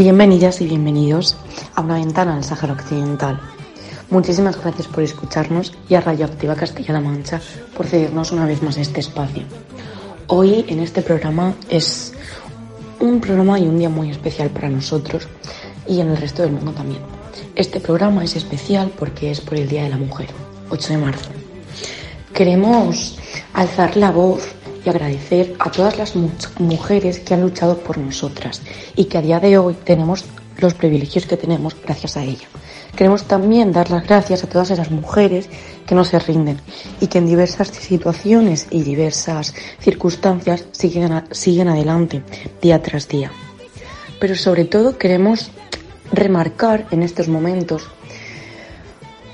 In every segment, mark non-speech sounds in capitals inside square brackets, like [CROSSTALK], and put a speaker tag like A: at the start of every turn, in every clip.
A: Bienvenidas y bienvenidos a una ventana del Sáhara Occidental. Muchísimas gracias por escucharnos y a Radioactiva Castilla-La Mancha por cedernos una vez más este espacio. Hoy en este programa es un programa y un día muy especial para nosotros y en el resto del mundo también. Este programa es especial porque es por el Día de la Mujer, 8 de marzo. Queremos alzar la voz y agradecer a todas las mujeres que han luchado por nosotras y que a día de hoy tenemos los privilegios que tenemos gracias a ella. Queremos también dar las gracias a todas esas mujeres que no se rinden y que en diversas situaciones y diversas circunstancias siguen, siguen adelante día tras día. Pero sobre todo queremos remarcar en estos momentos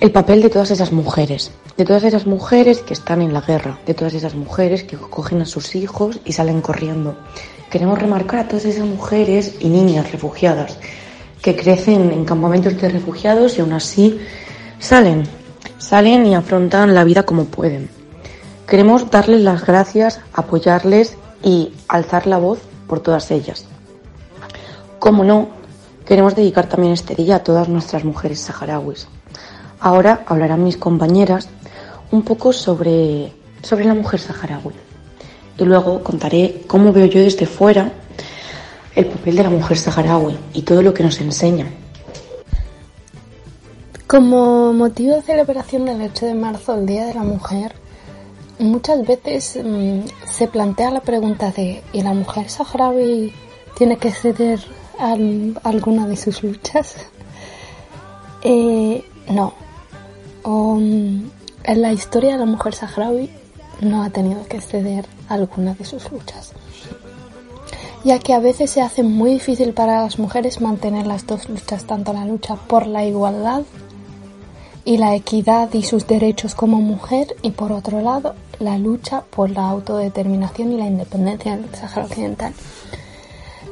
A: el papel de todas esas mujeres, de todas esas mujeres que están en la guerra, de todas esas mujeres que cogen a sus hijos y salen corriendo. Queremos remarcar a todas esas mujeres y niñas refugiadas que crecen en campamentos de refugiados y aún así salen, salen y afrontan la vida como pueden. Queremos darles las gracias, apoyarles y alzar la voz por todas ellas. Como no, queremos dedicar también este día a todas nuestras mujeres saharauis. Ahora hablarán mis compañeras un poco sobre, sobre la mujer saharaui. Y luego contaré cómo veo yo desde fuera el papel de la mujer saharaui y todo lo que nos enseña.
B: Como motivo de celebración del 8 de marzo, el Día de la Mujer, muchas veces mm, se plantea la pregunta de ¿y la mujer saharaui tiene que ceder a alguna de sus luchas? Eh, no. Um, en la historia de la mujer saharaui no ha tenido que ceder a alguna de sus luchas, ya que a veces se hace muy difícil para las mujeres mantener las dos luchas, tanto la lucha por la igualdad y la equidad y sus derechos como mujer y por otro lado la lucha por la autodeterminación y la independencia del Sahara Occidental.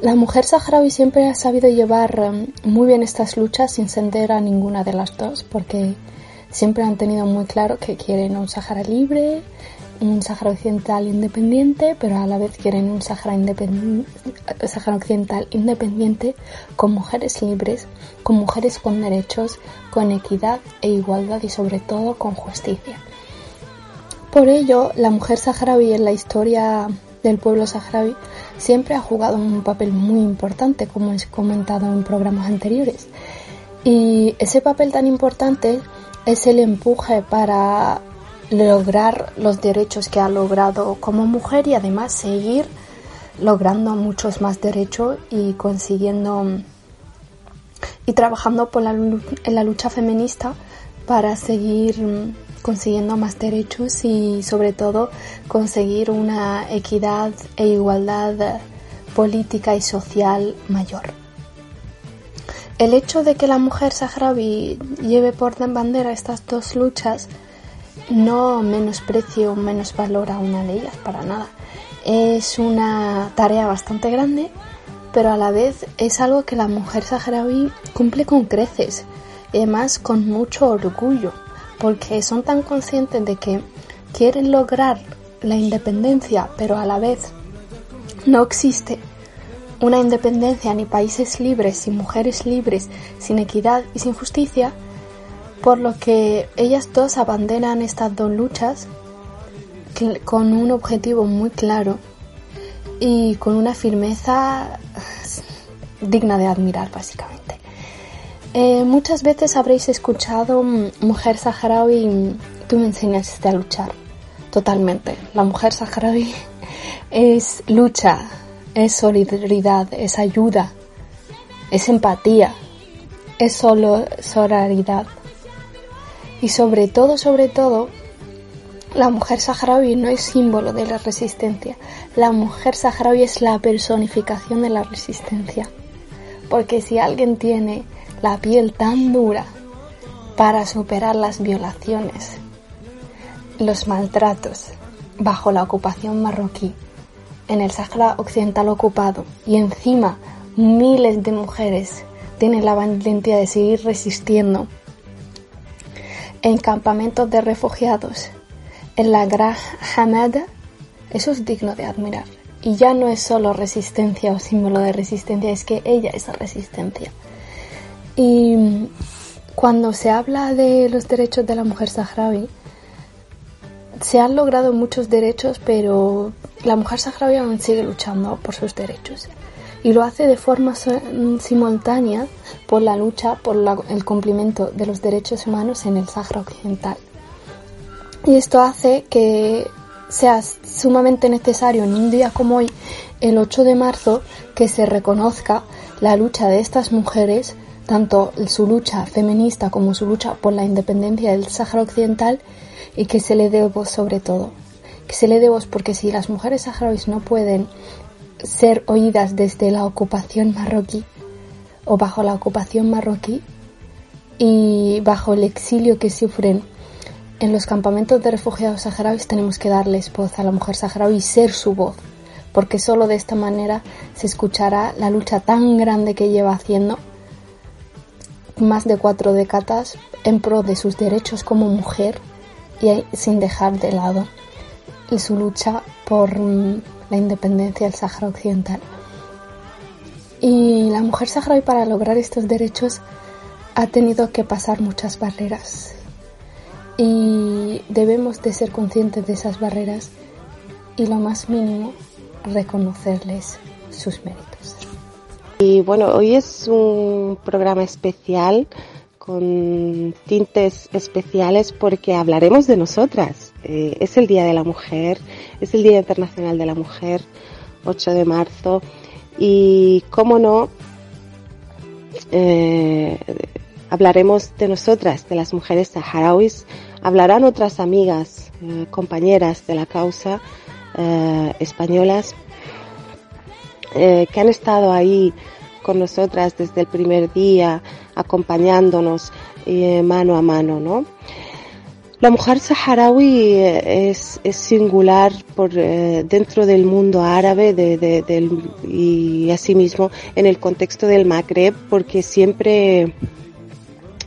B: La mujer saharaui siempre ha sabido llevar um, muy bien estas luchas sin ceder a ninguna de las dos porque siempre han tenido muy claro que quieren un Sahara libre, un Sahara Occidental independiente, pero a la vez quieren un Sahara, Occidental independiente con mujeres libres, con mujeres con derechos, con equidad e igualdad y sobre todo con justicia. Por ello, la mujer saharaui en la historia del pueblo saharaui siempre ha jugado un papel muy importante, como he comentado en programas anteriores. Y ese papel tan importante es el empuje para lograr los derechos que ha logrado como mujer y además seguir logrando muchos más derechos y consiguiendo y trabajando por la, en la lucha feminista para seguir consiguiendo más derechos y sobre todo conseguir una equidad e igualdad política y social mayor. El hecho de que la mujer saharaui lleve por bandera estas dos luchas no menosprecio o menos valora una de ellas para nada. Es una tarea bastante grande, pero a la vez es algo que la mujer saharaui cumple con creces y además con mucho orgullo, porque son tan conscientes de que quieren lograr la independencia, pero a la vez no existe una independencia ni países libres, sin mujeres libres, sin equidad y sin justicia, por lo que ellas dos abandonan estas dos luchas con un objetivo muy claro y con una firmeza [SIGHS] digna de admirar, básicamente. Eh, muchas veces habréis escuchado, mm, mujer saharaui, tú me enseñaste a luchar. Totalmente. La mujer saharaui [LAUGHS] es lucha, es solidaridad, es ayuda, es empatía, es solo solidaridad. Y sobre todo, sobre todo, la mujer saharaui no es símbolo de la resistencia. La mujer saharaui es la personificación de la resistencia. Porque si alguien tiene la piel tan dura para superar las violaciones, los maltratos bajo la ocupación marroquí, en el Sahara Occidental ocupado y encima miles de mujeres tienen la valentía de seguir resistiendo en campamentos de refugiados en la Gran Hamada, eso es digno de admirar. Y ya no es solo resistencia o símbolo de resistencia, es que ella es resistencia. Y cuando se habla de los derechos de la mujer saharaui, se han logrado muchos derechos, pero la mujer saharaui aún sigue luchando por sus derechos. Y lo hace de forma simultánea por la lucha por el cumplimiento de los derechos humanos en el Sahara Occidental. Y esto hace que sea sumamente necesario en un día como hoy, el 8 de marzo, que se reconozca la lucha de estas mujeres, tanto su lucha feminista como su lucha por la independencia del Sáhara Occidental, y que se le dé voz sobre todo. Que se le dé voz porque si las mujeres saharauis no pueden ser oídas desde la ocupación marroquí o bajo la ocupación marroquí y bajo el exilio que sufren en los campamentos de refugiados saharauis tenemos que darles voz a la mujer saharaui y ser su voz, porque solo de esta manera se escuchará la lucha tan grande que lleva haciendo más de cuatro décadas en pro de sus derechos como mujer y sin dejar de lado y su lucha por mm, la independencia del Sáhara Occidental. Y la mujer saharaui para lograr estos derechos ha tenido que pasar muchas barreras y debemos de ser conscientes de esas barreras y lo más mínimo reconocerles sus méritos.
C: Y bueno, hoy es un programa especial con tintes especiales porque hablaremos de nosotras. Eh, es el Día de la Mujer, es el Día Internacional de la Mujer, 8 de marzo, y cómo no, eh, Hablaremos de nosotras, de las mujeres saharauis. Hablarán otras amigas, eh, compañeras de la causa españolas que han estado ahí con nosotras desde el primer día, acompañándonos mano a mano, ¿no? La mujer saharaui es, singular por dentro del mundo árabe y asimismo en el contexto del Magreb porque siempre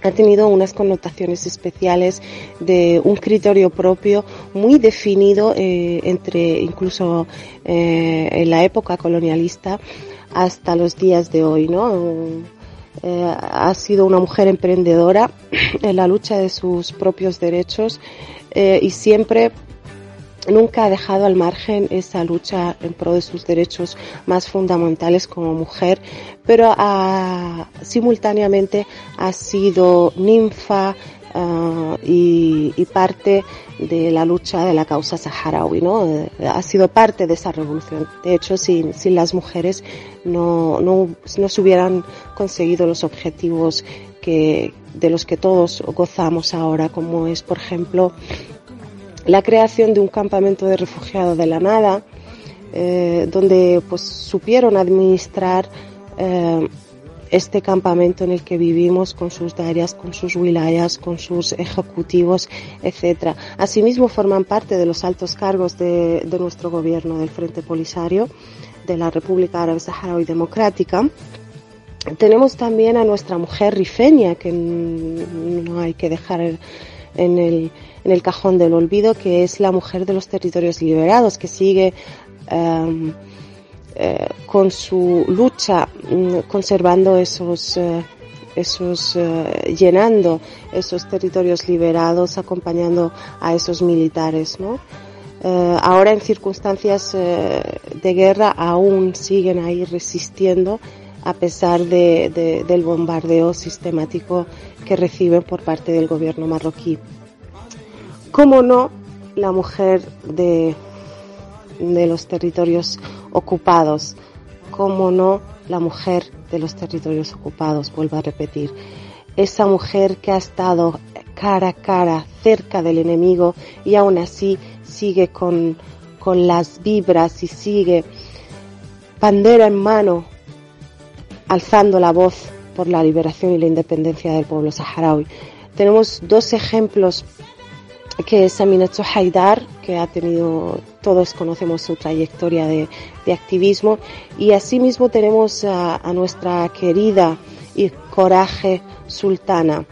C: ha tenido unas connotaciones especiales de un criterio propio muy definido eh, entre incluso eh, en la época colonialista hasta los días de hoy, ¿no? Eh, ha sido una mujer emprendedora [CLEARS THROAT] en la lucha de sus propios derechos y siempre nunca ha dejado al margen esa lucha en pro de sus derechos más fundamentales como mujer, pero simultáneamente ha sido ninfa ah, y, parte de la lucha de la causa saharaui, ¿no? Ha sido parte de esa revolución. De hecho, sin, sin las mujeres no, no, no se hubieran conseguido los objetivos que, de los que todos gozamos ahora, como es, por ejemplo, la creación de un campamento de refugiados de la nada, eh, donde pues supieron administrar eh, este campamento en el que vivimos con sus darias, con sus wilayas, con sus ejecutivos, etc. Asimismo forman parte de los altos cargos de, nuestro gobierno del Frente Polisario de la República Árabe Saharaui Democrática. Tenemos también a nuestra mujer rifeña, que no hay que dejar en el, en el cajón del olvido, que es la mujer de los territorios liberados, que sigue em, eh, con su lucha mm, conservando esos, eh, esos eh, llenando esos territorios liberados, acompañando a esos militares, ¿no? ahora en circunstancias de guerra aún siguen ahí resistiendo a pesar de, del bombardeo sistemático que reciben por parte del gobierno marroquí. ¿Cómo no la mujer de, de los territorios ocupados? ¿Cómo no la mujer de los territorios ocupados? Vuelvo a repetir. Esa mujer que ha estado cara a cara, cerca del enemigo y aún así sigue con, con las vibras y sigue bandera en mano, alzando la voz por la liberación y la independencia del pueblo saharaui. Tenemos dos ejemplos que es Aminatu Haidar, que ha tenido, todos conocemos su trayectoria de, activismo, y asimismo tenemos a, nuestra querida y coraje Sultana.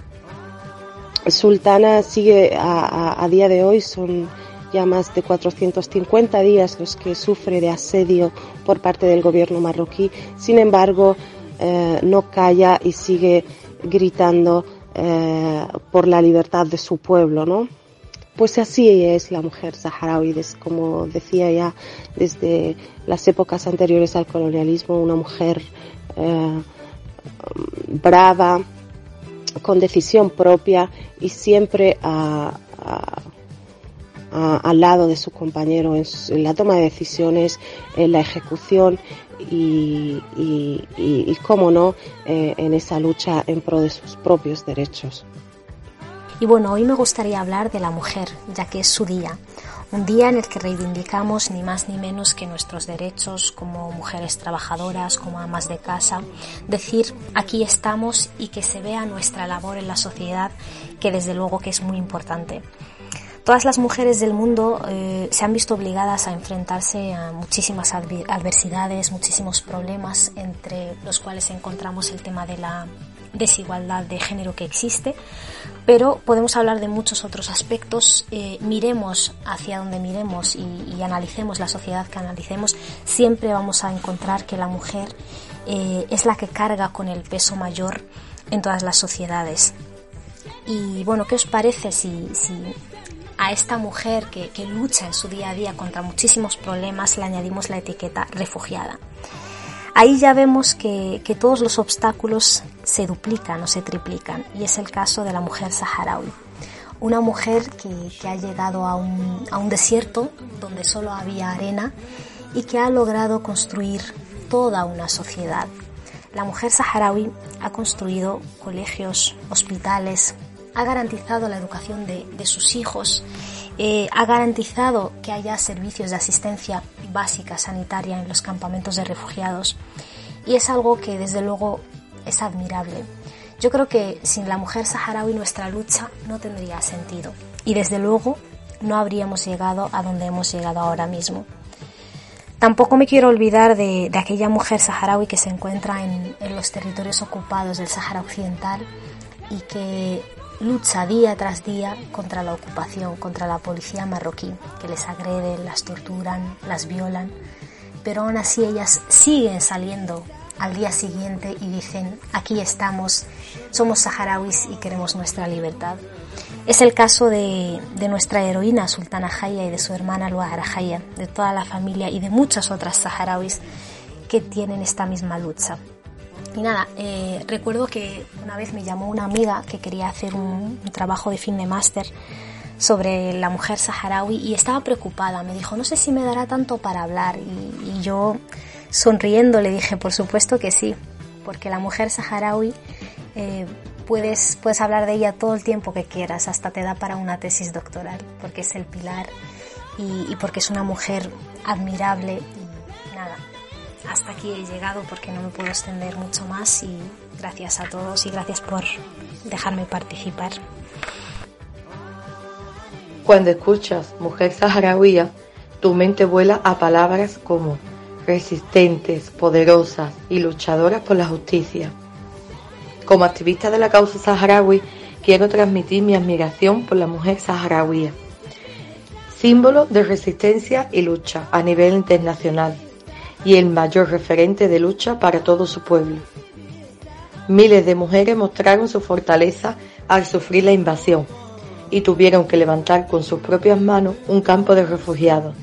C: Sultana sigue a, día de hoy, son ya más de 450 días los que sufre de asedio por parte del gobierno marroquí. Sin embargo, eh, no calla y sigue gritando eh, por la libertad de su pueblo, ¿no? Pues así es la mujer saharaui, como decía ya desde las épocas anteriores al colonialismo, una mujer eh, brava, con decisión propia y siempre a, al lado de su compañero en, la toma de decisiones, en la ejecución y, y, y, cómo no, eh, en esa lucha en pro de sus propios derechos.
D: Y bueno, hoy me gustaría hablar de la mujer, ya que es su día. Un día en el que reivindicamos ni más ni menos que nuestros derechos como mujeres trabajadoras, como amas de casa, decir aquí estamos y que se vea nuestra labor en la sociedad, que desde luego que es muy importante. Todas las mujeres del mundo eh, se han visto obligadas a enfrentarse a muchísimas adversidades, muchísimos problemas, entre los cuales encontramos el tema de la desigualdad de género que existe, pero podemos hablar de muchos otros aspectos. Eh, miremos hacia donde miremos y, analicemos la sociedad que analicemos, siempre vamos a encontrar que la mujer eh, es la que carga con el peso mayor en todas las sociedades. Y bueno, ¿qué os parece si, a esta mujer que, que, lucha en su día a día contra muchísimos problemas le añadimos la etiqueta refugiada. Ahí ya vemos que, todos los obstáculos se duplican o se triplican y es el caso de la mujer saharaui. Una mujer que, ha llegado a un, a un desierto donde solo había arena y que ha logrado construir toda una sociedad. La mujer saharaui ha construido colegios, hospitales, ha garantizado la educación de, sus hijos, eh, ha garantizado que haya servicios de asistencia básica sanitaria en los campamentos de refugiados y es algo que desde luego es admirable. Yo creo que sin la mujer saharaui nuestra lucha no tendría sentido y desde luego no habríamos llegado a donde hemos llegado ahora mismo. Tampoco me quiero olvidar de, aquella mujer saharaui que se encuentra en, en los territorios ocupados del Sahara Occidental y que lucha día tras día contra la ocupación, contra la policía marroquí, que les agreden, las torturan, las violan, pero aún así ellas siguen saliendo al día siguiente y dicen, aquí estamos, somos saharauis y queremos nuestra libertad. Es el caso de, nuestra heroína Sultana Jaya y de su hermana Luara Jaya, de toda la familia y de muchas otras saharauis que tienen esta misma lucha. Y nada, eh, recuerdo que una vez me llamó una amiga que quería hacer un, trabajo de fin de máster sobre la mujer saharaui y estaba preocupada. Me dijo, no sé si me dará tanto para hablar. Y, yo, sonriendo, le dije, por supuesto que sí, porque la mujer saharaui eh, puedes, puedes hablar de ella todo el tiempo que quieras, hasta te da para una tesis doctoral, porque es el pilar y, y porque es una mujer admirable. Y nada, hasta aquí he llegado porque no me puedo extender mucho más y gracias a todos y gracias por dejarme participar.
E: Cuando escuchas mujer saharaui, tu mente vuela a palabras como resistentes, poderosas y luchadoras por la justicia. Como activista de la causa saharaui, quiero transmitir mi admiración por la mujer saharaui, símbolo de resistencia y lucha a nivel internacional y el mayor referente de lucha para todo su pueblo. Miles de mujeres mostraron su fortaleza al sufrir la invasión y tuvieron que levantar con sus propias manos un campo de refugiados.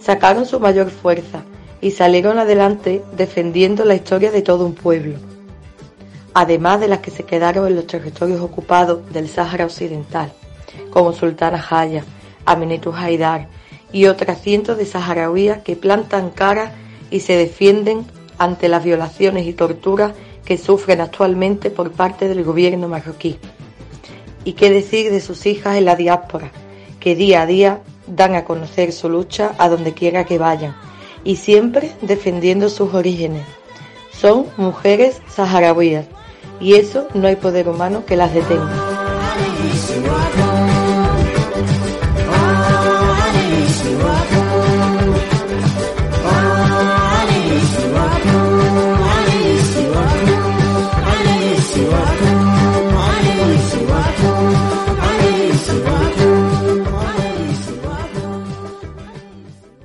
E: Sacaron su mayor fuerza y salieron adelante defendiendo la historia de todo un pueblo, además de las que se quedaron en los territorios ocupados del Sáhara Occidental, como Sultana Jaya, Amenitu Haidar y otras cientos de saharauíes que plantan cara y se defienden ante las violaciones y torturas que sufren actualmente por parte del gobierno marroquí. Y qué decir de sus hijas en la diáspora, que día a día dan a conocer su lucha a donde quiera que vayan, y siempre defendiendo sus orígenes. Son mujeres saharauíes, y eso no hay poder humano que las detenga.